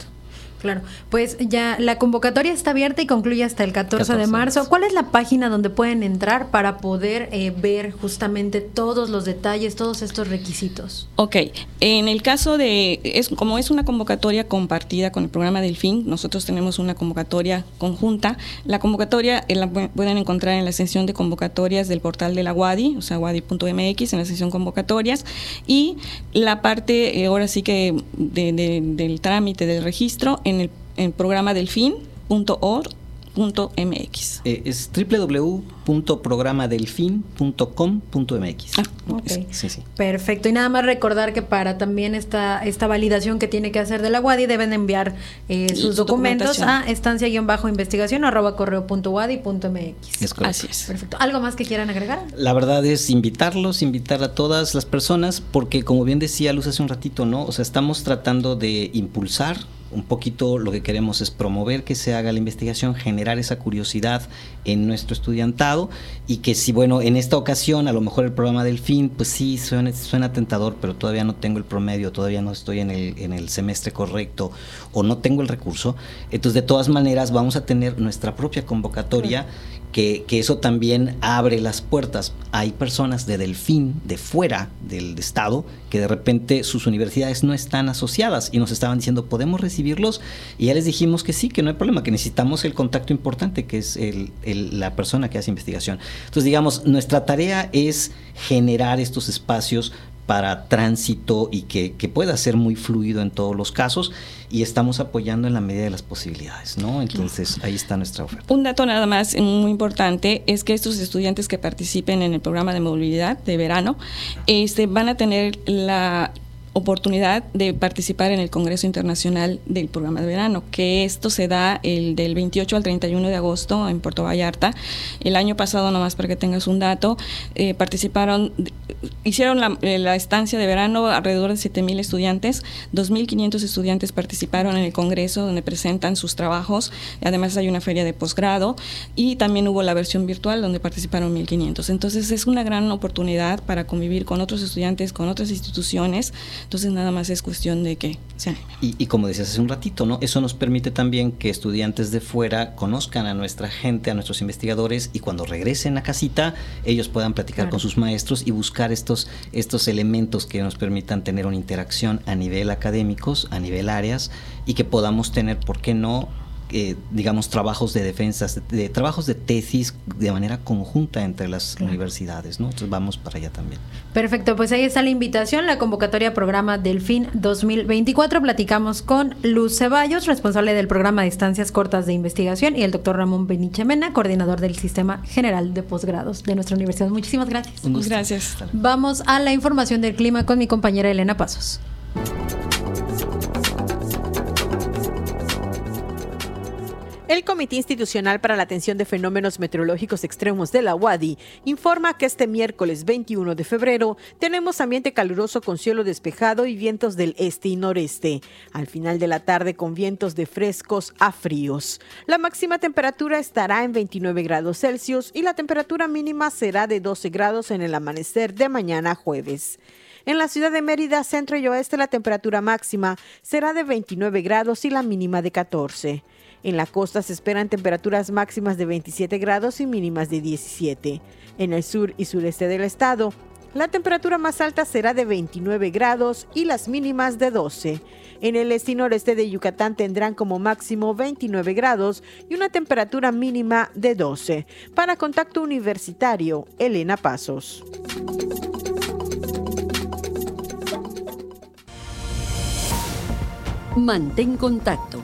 Claro, pues ya la convocatoria está abierta y concluye hasta el 14, de marzo. ¿Cuál es la página donde pueden entrar para poder eh, ver justamente todos los detalles, todos estos requisitos? Ok, en el caso de, es, como es una convocatoria compartida con el programa Delfín, nosotros tenemos una convocatoria conjunta. La convocatoria eh, la pueden encontrar en la sección de convocatorias del portal de la WADI, o sea, wadi.mx, en la sección convocatorias. Y la parte, eh, ahora sí que del trámite del registro, en el, programa delfín.org .mx. Eh, es www.programadelfin.com.mx. Ah, Sí, sí. Perfecto. Y nada más recordar que para también esta, esta validación que tiene que hacer de la WADI deben enviar eh, sus documentos a estancia-investigación arroba correo punto wadi punto mx. Así es. Perfecto. ¿Algo más que quieran agregar? La verdad es invitarlos, invitar a todas las personas, porque como bien decía Luz hace un ratito, ¿no? O sea, estamos tratando de impulsar un poquito lo que queremos es promover que se haga la investigación, generar esa curiosidad en nuestro estudiantado y que si, bueno, en esta ocasión a lo mejor el programa del fin, pues sí, suena, suena tentador, pero todavía no tengo el promedio, todavía no estoy en el, en el semestre correcto o no tengo el recurso, entonces de todas maneras vamos a tener nuestra propia convocatoria que, eso también abre las puertas. Hay personas de Delfín, de fuera del Estado, que de repente sus universidades no están asociadas y nos estaban diciendo, ¿podemos recibirlos? Y ya les dijimos que sí, que no hay problema, que necesitamos el contacto importante, que es la persona que hace investigación. Entonces, digamos, nuestra tarea es generar estos espacios para tránsito y que, que, pueda ser muy fluido en todos los casos y estamos apoyando en la medida de las posibilidades, ¿no? Entonces ahí está nuestra oferta. Un dato nada más muy importante es que estos estudiantes que participen en el programa de movilidad de verano este, van a tener la oportunidad de participar en el Congreso Internacional del Programa de Verano, que esto se da el del 28 al 31 de agosto en Puerto Vallarta. El año pasado, nomás para que tengas un dato, eh, participaron, hicieron la, eh, la, estancia de verano alrededor de 7.000 estudiantes, 2.500 estudiantes participaron en el Congreso donde presentan sus trabajos, además hay una feria de posgrado y también hubo la versión virtual donde participaron 1.500. Entonces es una gran oportunidad para convivir con otros estudiantes, con otras instituciones, entonces nada más es cuestión de que se Y, y, como decías hace un ratito, ¿no? Eso nos permite también que estudiantes de fuera conozcan a nuestra gente, a nuestros investigadores y cuando regresen a casita ellos puedan platicar claro. con sus maestros y buscar estos, estos elementos que nos permitan tener una interacción a nivel académicos, a nivel áreas y que podamos tener, ¿por qué no? Eh, digamos, trabajos de defensa, de, de, trabajos de tesis de manera conjunta entre las claro. universidades, ¿no? Entonces vamos para allá también. Perfecto, pues ahí está la invitación, la convocatoria programa Delfín 2024. Platicamos con Luz Ceballos, responsable del programa de estancias cortas de investigación, y el doctor Ramón Beniche Mena, coordinador del Sistema General de Posgrados de nuestra universidad. Muchísimas gracias. Gracias. Vamos a la información del clima con mi compañera Elena Pasos. El Comité Institucional para la Atención de Fenómenos Meteorológicos Extremos de la UADI informa que este miércoles 21 de febrero tenemos ambiente caluroso con cielo despejado y vientos del este y noreste. Al final de la tarde con vientos de frescos a fríos. La máxima temperatura estará en 29 grados Celsius y la temperatura mínima será de 12 grados en el amanecer de mañana jueves. En la ciudad de Mérida, centro y oeste, la temperatura máxima será de 29 grados y la mínima de 14. En la costa se esperan temperaturas máximas de 27 grados y mínimas de 17. En el sur y sureste del estado, la temperatura más alta será de 29 grados y las mínimas de 12. En el este y noreste de Yucatán tendrán como máximo 29 grados y una temperatura mínima de 12. Para Contacto Universitario, Elena Pasos. Mantén contacto.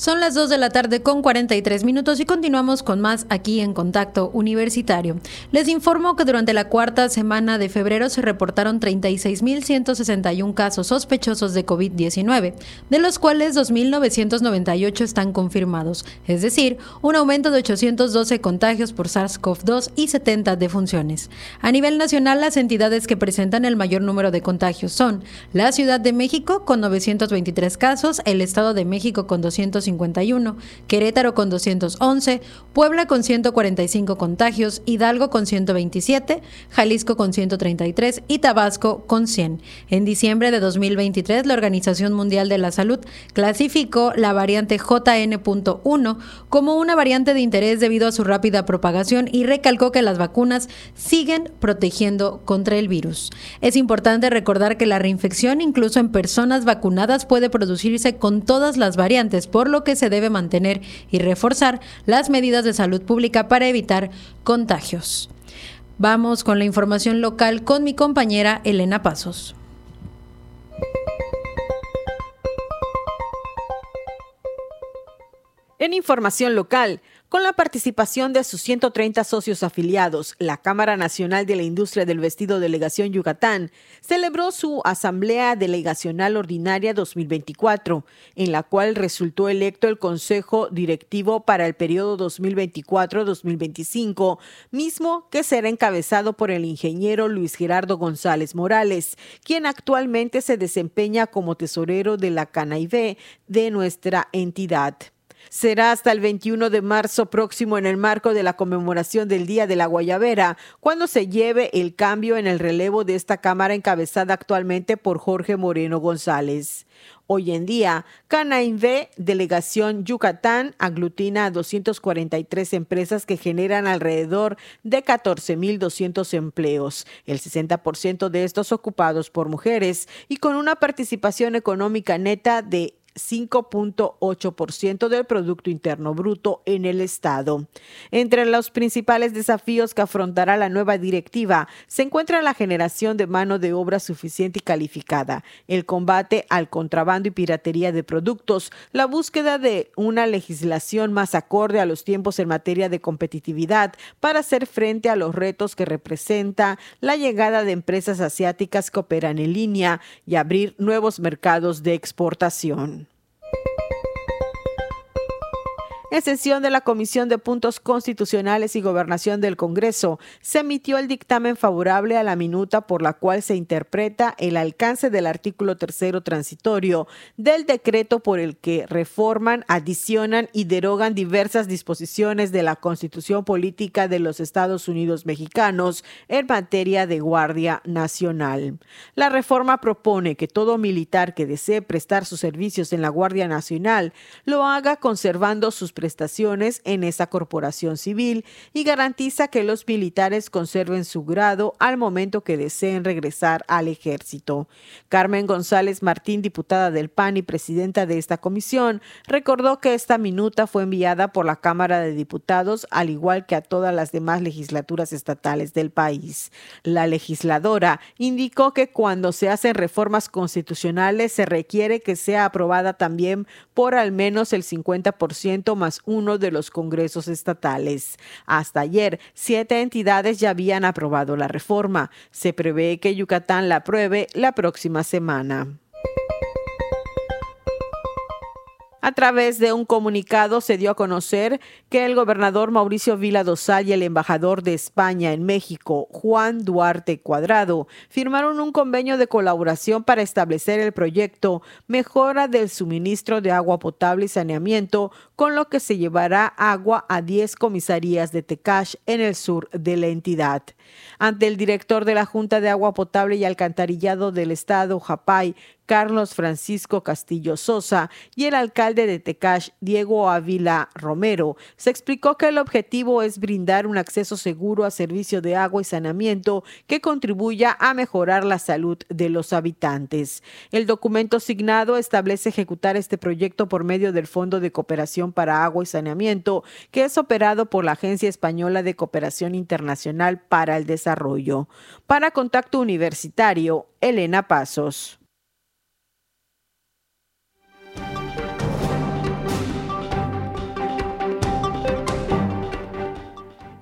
Son las 2 de la tarde con 43 minutos y continuamos con más aquí en Contacto Universitario. Les informo que durante la cuarta semana de febrero se reportaron 36.161 casos sospechosos de COVID-19, de los cuales 2.998 están confirmados, es decir, un aumento de 812 contagios por SARS-CoV-2 y 70 defunciones. A nivel nacional, las entidades que presentan el mayor número de contagios son la Ciudad de México con 923 casos, el Estado de México con 250 Querétaro con 211, Puebla con 145 contagios, Hidalgo con 127, Jalisco con 133 y Tabasco con 100. En diciembre de 2023, la Organización Mundial de la Salud clasificó la variante JN.1 como una variante de interés debido a su rápida propagación y recalcó que las vacunas siguen protegiendo contra el virus. Es importante recordar que la reinfección incluso en personas vacunadas puede producirse con todas las variantes, por lo que se debe mantener y reforzar las medidas de salud pública para evitar contagios. Vamos con la información local con mi compañera Elena Pasos. En información local, con la participación de sus 130 socios afiliados, la Cámara Nacional de la Industria del Vestido Delegación Yucatán celebró su Asamblea Delegacional Ordinaria 2024, en la cual resultó electo el Consejo Directivo para el periodo 2024-2025, mismo que será encabezado por el ingeniero Luis Gerardo González Morales, quien actualmente se desempeña como tesorero de la CANAIB de nuestra entidad. Será hasta el 21 de marzo próximo en el marco de la conmemoración del Día de la Guayabera, cuando se lleve el cambio en el relevo de esta Cámara encabezada actualmente por Jorge Moreno González. Hoy en día, Canainve, Delegación Yucatán, aglutina a 243 empresas que generan alrededor de 14.200 empleos, el 60% de estos ocupados por mujeres y con una participación económica neta de 5.8% del Producto Interno Bruto en el Estado. Entre los principales desafíos que afrontará la nueva directiva se encuentra la generación de mano de obra suficiente y calificada, el combate al contrabando y piratería de productos, la búsqueda de una legislación más acorde a los tiempos en materia de competitividad para hacer frente a los retos que representa la llegada de empresas asiáticas que operan en línea y abrir nuevos mercados de exportación. Thank you. En sesión de la Comisión de Puntos Constitucionales y Gobernación del Congreso, se emitió el dictamen favorable a la minuta por la cual se interpreta el alcance del artículo tercero transitorio del decreto por el que reforman, adicionan y derogan diversas disposiciones de la Constitución Política de los Estados Unidos Mexicanos en materia de Guardia Nacional. La reforma propone que todo militar que desee prestar sus servicios en la Guardia Nacional lo haga conservando sus prestaciones en esa corporación civil y garantiza que los militares conserven su grado al momento que deseen regresar al ejército. Carmen González Martín, diputada del PAN y presidenta de esta comisión, recordó que esta minuta fue enviada por la Cámara de Diputados, al igual que a todas las demás legislaturas estatales del país. La legisladora indicó que cuando se hacen reformas constitucionales se requiere que sea aprobada también por al menos el 50% más uno de los congresos estatales. Hasta ayer, siete entidades ya habían aprobado la reforma. Se prevé que Yucatán la apruebe la próxima semana. A través de un comunicado se dio a conocer que el gobernador Mauricio Vila Dosal y el embajador de España en México, Juan Duarte Cuadrado, firmaron un convenio de colaboración para establecer el proyecto Mejora del suministro de agua potable y saneamiento, con lo que se llevará agua a 10 comisarías de Tecash en el sur de la entidad. Ante el director de la Junta de Agua Potable y Alcantarillado del Estado, Japay, Carlos Francisco Castillo Sosa, y el alcalde de Tecash, Diego Ávila Romero, se explicó que el objetivo es brindar un acceso seguro a servicio de agua y saneamiento que contribuya a mejorar la salud de los habitantes. El documento signado establece ejecutar este proyecto por medio del Fondo de Cooperación para Agua y Saneamiento, que es operado por la Agencia Española de Cooperación Internacional para Desarrollo. Para Contacto Universitario, Elena Pasos.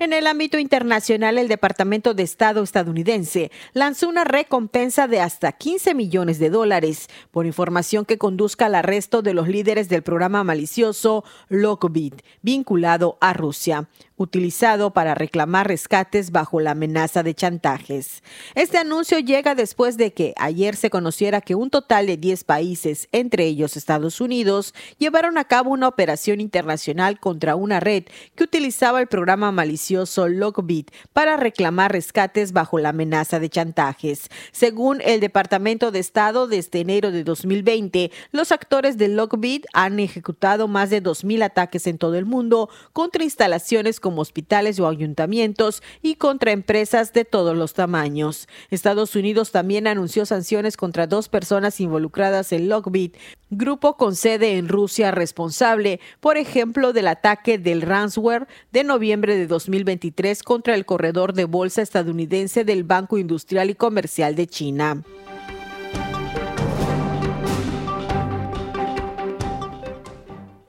En el ámbito internacional, el Departamento de Estado estadounidense lanzó una recompensa de hasta 15 millones de dólares por información que conduzca al arresto de los líderes del programa malicioso Lockbit, vinculado a Rusia utilizado para reclamar rescates bajo la amenaza de chantajes. Este anuncio llega después de que ayer se conociera que un total de 10 países, entre ellos Estados Unidos, llevaron a cabo una operación internacional contra una red que utilizaba el programa malicioso Lockbit para reclamar rescates bajo la amenaza de chantajes. Según el Departamento de Estado, desde enero de 2020, los actores de Lockbit han ejecutado más de 2.000 ataques en todo el mundo contra instalaciones como hospitales o ayuntamientos y contra empresas de todos los tamaños. Estados Unidos también anunció sanciones contra dos personas involucradas en Lockbit, grupo con sede en Rusia responsable, por ejemplo, del ataque del ransomware de noviembre de 2023 contra el corredor de bolsa estadounidense del Banco Industrial y Comercial de China.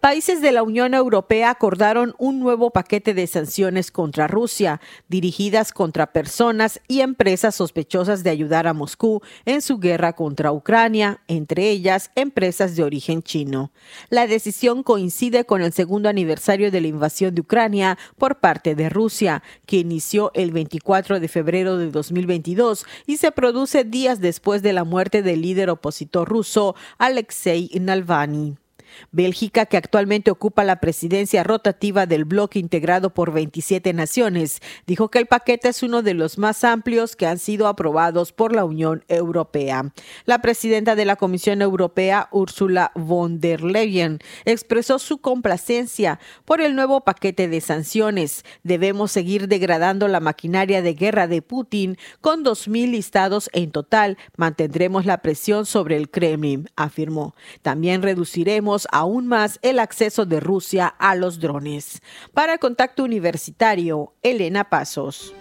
Países de la Unión Europea acordaron un nuevo paquete de sanciones contra Rusia, dirigidas contra personas y empresas sospechosas de ayudar a Moscú en su guerra contra Ucrania, entre ellas empresas de origen chino. La decisión coincide con el segundo aniversario de la invasión de Ucrania por parte de Rusia, que inició el 24 de febrero de 2022 y se produce días después de la muerte del líder opositor ruso Alexei Navalny. Bélgica, que actualmente ocupa la presidencia rotativa del bloque integrado por 27 naciones, dijo que el paquete es uno de los más amplios que han sido aprobados por la Unión Europea. La presidenta de la Comisión Europea, Ursula von der Leyen, expresó su complacencia por el nuevo paquete de sanciones. Debemos seguir degradando la maquinaria de guerra de Putin con 2.000 listados en total. Mantendremos la presión sobre el Kremlin, afirmó. También reduciremos aún más el acceso de Rusia a los drones. Para Contacto Universitario, Elena Pasos.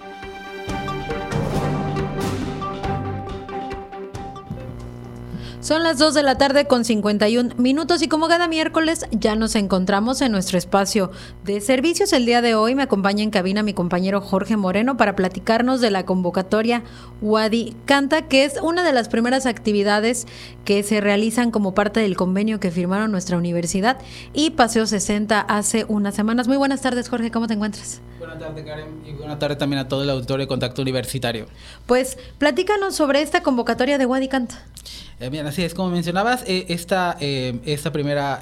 Son las 2 de la tarde con 51 minutos y como cada miércoles ya nos encontramos en nuestro espacio de servicios. El día de hoy me acompaña en cabina mi compañero Jorge Moreno para platicarnos de la convocatoria Wadi Canta, que es una de las primeras actividades que se realizan como parte del convenio que firmaron nuestra universidad y Paseo 60 hace unas semanas. Muy buenas tardes Jorge, ¿cómo te encuentras? Buenas tardes Karen y buenas tardes también a todo el auditorio de Contacto Universitario. Pues platícanos sobre esta convocatoria de Wadi Canta. Eh, bien, así es, como mencionabas, eh, esta, eh, esta primera,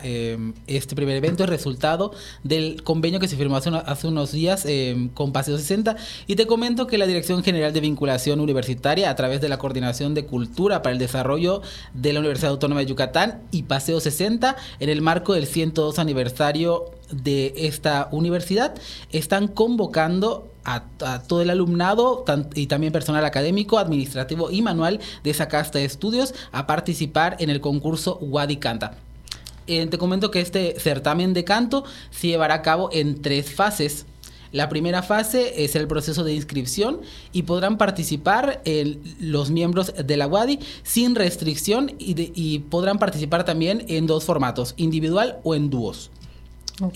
este primer evento es resultado del convenio que se firmó hace, hace unos días con Paseo 60 y te comento que la Dirección General de Vinculación Universitaria, a través de la Coordinación de Cultura para el Desarrollo de la Universidad Autónoma de Yucatán y Paseo 60, en el marco del 102 aniversario de esta universidad, están convocando a, todo el alumnado y también personal académico, administrativo y manual de esa casta de estudios a participar en el concurso Wadi Canta. Eh, te comento que este certamen de canto se llevará a cabo en tres fases. La primera fase es el proceso de inscripción y podrán participar los miembros de la WADI sin restricción y, y podrán participar también en dos formatos, individual o en dúos.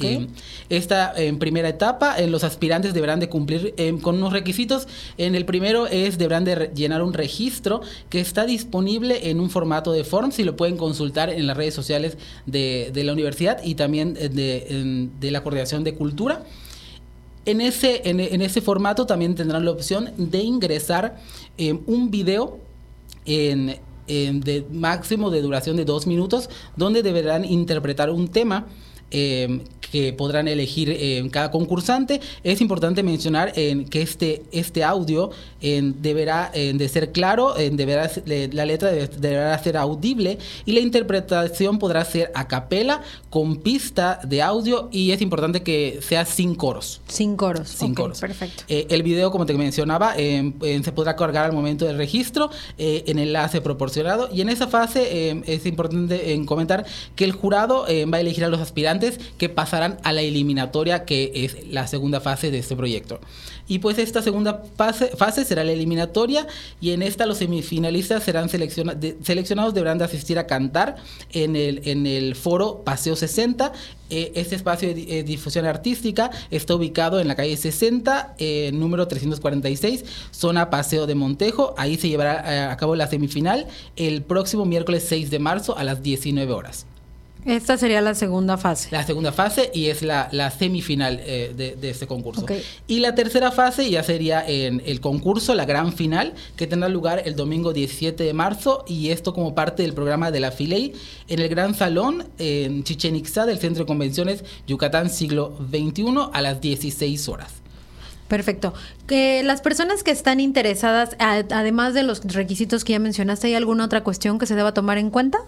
Eh, esta en primera etapa, eh, los aspirantes deberán de cumplir eh, con unos requisitos. En el primero es deberán de llenar un registro que está disponible en un formato de forms y lo pueden consultar en las redes sociales de, la universidad y también de, la coordinación de cultura. En ese, en, ese formato también tendrán la opción de ingresar un video en, de máximo de duración de dos minutos donde deberán interpretar un tema eh, que podrán elegir eh, cada concursante. Es importante mencionar eh, que este, este audio deberá de ser claro, deberá, la letra deberá ser audible y la interpretación podrá ser a capela con pista de audio y es importante que sea sin coros. Sin coros. Sin coros. Perfecto. el video, como te mencionaba, se podrá cargar al momento del registro en enlace proporcionado y en esa fase es importante comentar que el jurado va a elegir a los aspirantes que pasarán a la eliminatoria, que es la segunda fase de este proyecto. Y pues esta segunda fase, será la eliminatoria y en esta los semifinalistas serán seleccionados, deberán de asistir a cantar en el, en el foro Paseo 60. Eh, este espacio de eh, difusión artística está ubicado en la calle 60, eh, número 346, zona Paseo de Montejo. Ahí se llevará a cabo la semifinal el próximo miércoles 6 de marzo a las 19 horas. Esta sería la segunda fase. La segunda fase y es la, semifinal eh, de, este concurso. Y la tercera fase ya sería en el concurso, la gran final, que tendrá lugar el domingo 17 de marzo y esto como parte del programa de la FILEI en el Gran Salón en Chichen Itza del Centro de Convenciones Yucatán siglo XXI a las 16 horas. Perfecto. Que las personas que están interesadas, además de los requisitos que ya mencionaste, ¿hay alguna otra cuestión que se deba tomar en cuenta?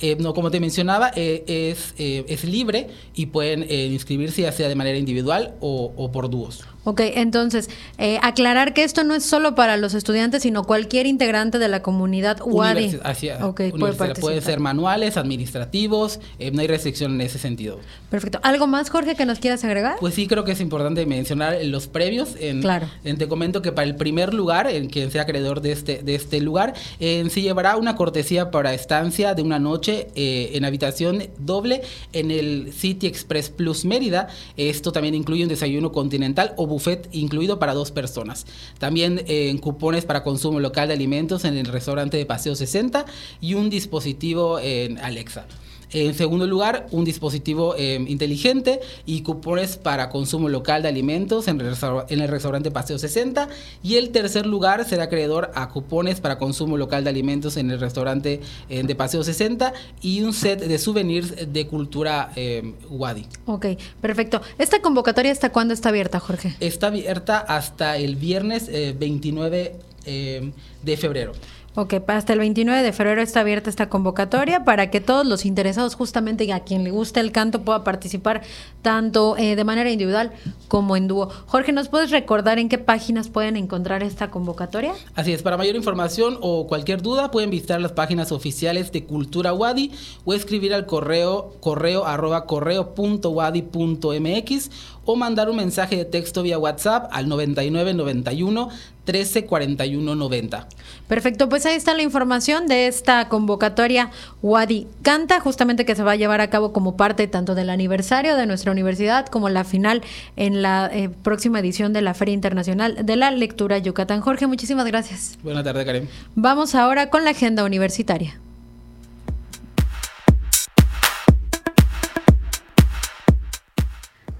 Eh, no, como te mencionaba, eh, es, eh, es libre y pueden inscribirse ya sea de manera individual o, o por dúos. Ok, entonces, eh, aclarar que esto no es solo para los estudiantes, sino cualquier integrante de la comunidad UADI. Así okay, puede, puede, ser manuales, administrativos, eh, no hay restricción en ese sentido. Perfecto. ¿Algo más, Jorge, que nos quieras agregar? Pues sí, creo que es importante mencionar los previos. En, claro. te comento que para el primer lugar, en quien sea acreedor de este, de este lugar, se llevará una cortesía para estancia de una noche eh, en habitación doble en el City Express Plus Mérida. Esto también incluye un desayuno continental o buffet incluido para dos personas. También eh, cupones para consumo local de alimentos en el restaurante de Paseo 60 y un dispositivo en Alexa. En segundo lugar, un dispositivo eh, inteligente y cupones para consumo local de alimentos en el, restaurante Paseo 60. Y el tercer lugar será acreedor a cupones para consumo local de alimentos en el restaurante eh, de Paseo 60 y un set de souvenirs de cultura eh, Wadi. Ok, perfecto. ¿Esta convocatoria hasta cuándo está abierta, Jorge? Está abierta hasta el viernes 29 de febrero. Ok, hasta el 29 de febrero está abierta esta convocatoria para que todos los interesados, justamente a quien le guste el canto, pueda participar tanto eh, de manera individual como en dúo. Jorge, ¿nos puedes recordar en qué páginas pueden encontrar esta convocatoria? Así es, para mayor información o cualquier duda pueden visitar las páginas oficiales de Cultura Wadi o escribir al correo correo arroba correo punto punto mx o mandar un mensaje de texto vía WhatsApp al 9991 13 41 90. Perfecto, pues ahí está la información de esta convocatoria Wadi Canta, justamente que se va a llevar a cabo como parte tanto del aniversario de nuestra universidad como la final en la eh, próxima edición de la Feria Internacional de la Lectura Yucatán. Jorge, muchísimas gracias. Buenas tardes, Karen. Vamos ahora con la agenda universitaria.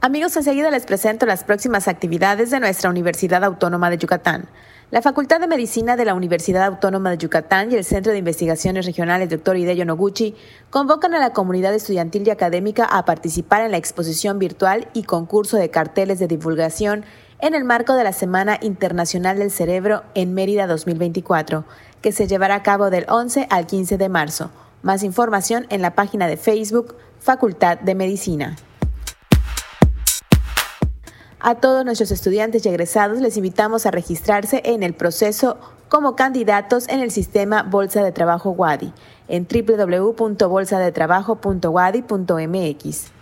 Amigos, enseguida les presento las próximas actividades de nuestra Universidad Autónoma de Yucatán. La Facultad de Medicina de la Universidad Autónoma de Yucatán y el Centro de Investigaciones Regionales Dr. Hideyo Noguchi convocan a la comunidad estudiantil y académica a participar en la exposición virtual y concurso de carteles de divulgación en el marco de la Semana Internacional del Cerebro en Mérida 2024, que se llevará a cabo del 11 al 15 de marzo. Más información en la página de Facebook Facultad de Medicina. A todos nuestros estudiantes y egresados les invitamos a registrarse en el proceso como candidatos en el sistema Bolsa de Trabajo WADI en www.bolsadetrabajo.wadi.mx.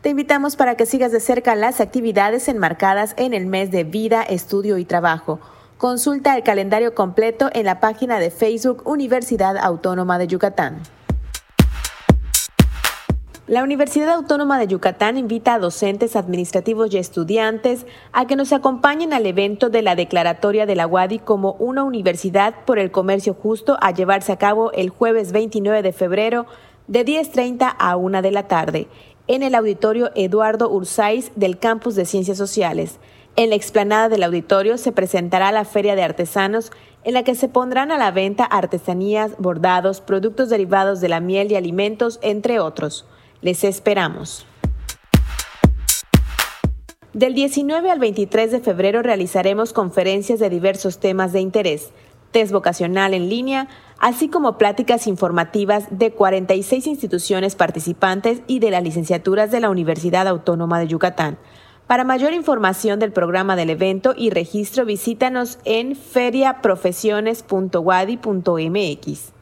Te invitamos para que sigas de cerca las actividades enmarcadas en el mes de vida, estudio y trabajo. Consulta el calendario completo en la página de Facebook Universidad Autónoma de Yucatán. La Universidad Autónoma de Yucatán invita a docentes, administrativos y estudiantes a que nos acompañen al evento de la declaratoria de la UADI como una universidad por el comercio justo a llevarse a cabo el jueves 29 de febrero de 10.30 a 1 de la tarde en el auditorio Eduardo Ursáis del Campus de Ciencias Sociales. En la explanada del auditorio se presentará la Feria de Artesanos en la que se pondrán a la venta artesanías, bordados, productos derivados de la miel y alimentos, entre otros. Les esperamos. Del 19 al 23 de febrero realizaremos conferencias de diversos temas de interés, test vocacional en línea, así como pláticas informativas de 46 instituciones participantes y de las licenciaturas de la Universidad Autónoma de Yucatán. Para mayor información del programa del evento y registro, visítanos en feriaprofesiones.wadi.mx.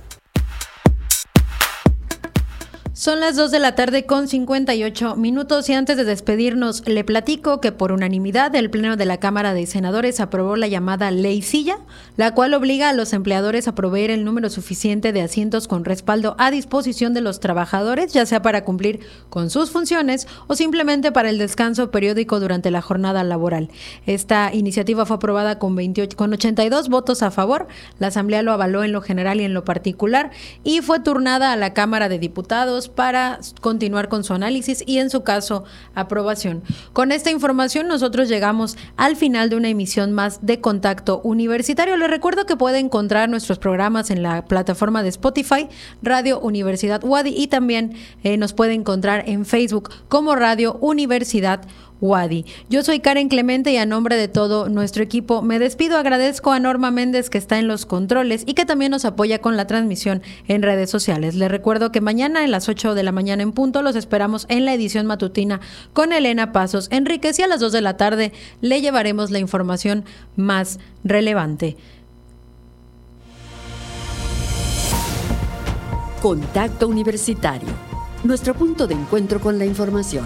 Son las 2 de la tarde con 58 minutos y antes de despedirnos le platico que por unanimidad el Pleno de la Cámara de Senadores aprobó la llamada Ley Silla, la cual obliga a los empleadores a proveer el número suficiente de asientos con respaldo a disposición de los trabajadores, ya sea para cumplir con sus funciones o simplemente para el descanso periódico durante la jornada laboral. Esta iniciativa fue aprobada con, 28, con 82 votos a favor, la Asamblea lo avaló en lo general y en lo particular y fue turnada a la Cámara de Diputados para continuar con su análisis y en su caso aprobación. Con esta información nosotros llegamos al final de una emisión más de Contacto Universitario. Les recuerdo que puede encontrar nuestros programas en la plataforma de Spotify, Radio Universidad Wadi y también eh, nos puede encontrar en Facebook como Radio Universidad Wadi. Yo soy Karen Clemente y a nombre de todo nuestro equipo me despido. Agradezco a Norma Méndez que está en los controles y que también nos apoya con la transmisión en redes sociales. Les recuerdo que mañana en las 8 de la mañana en punto los esperamos en la edición matutina con Elena Pasos Enríquez y a las 2 de la tarde le llevaremos la información más relevante. Contacto Universitario, nuestro punto de encuentro con la información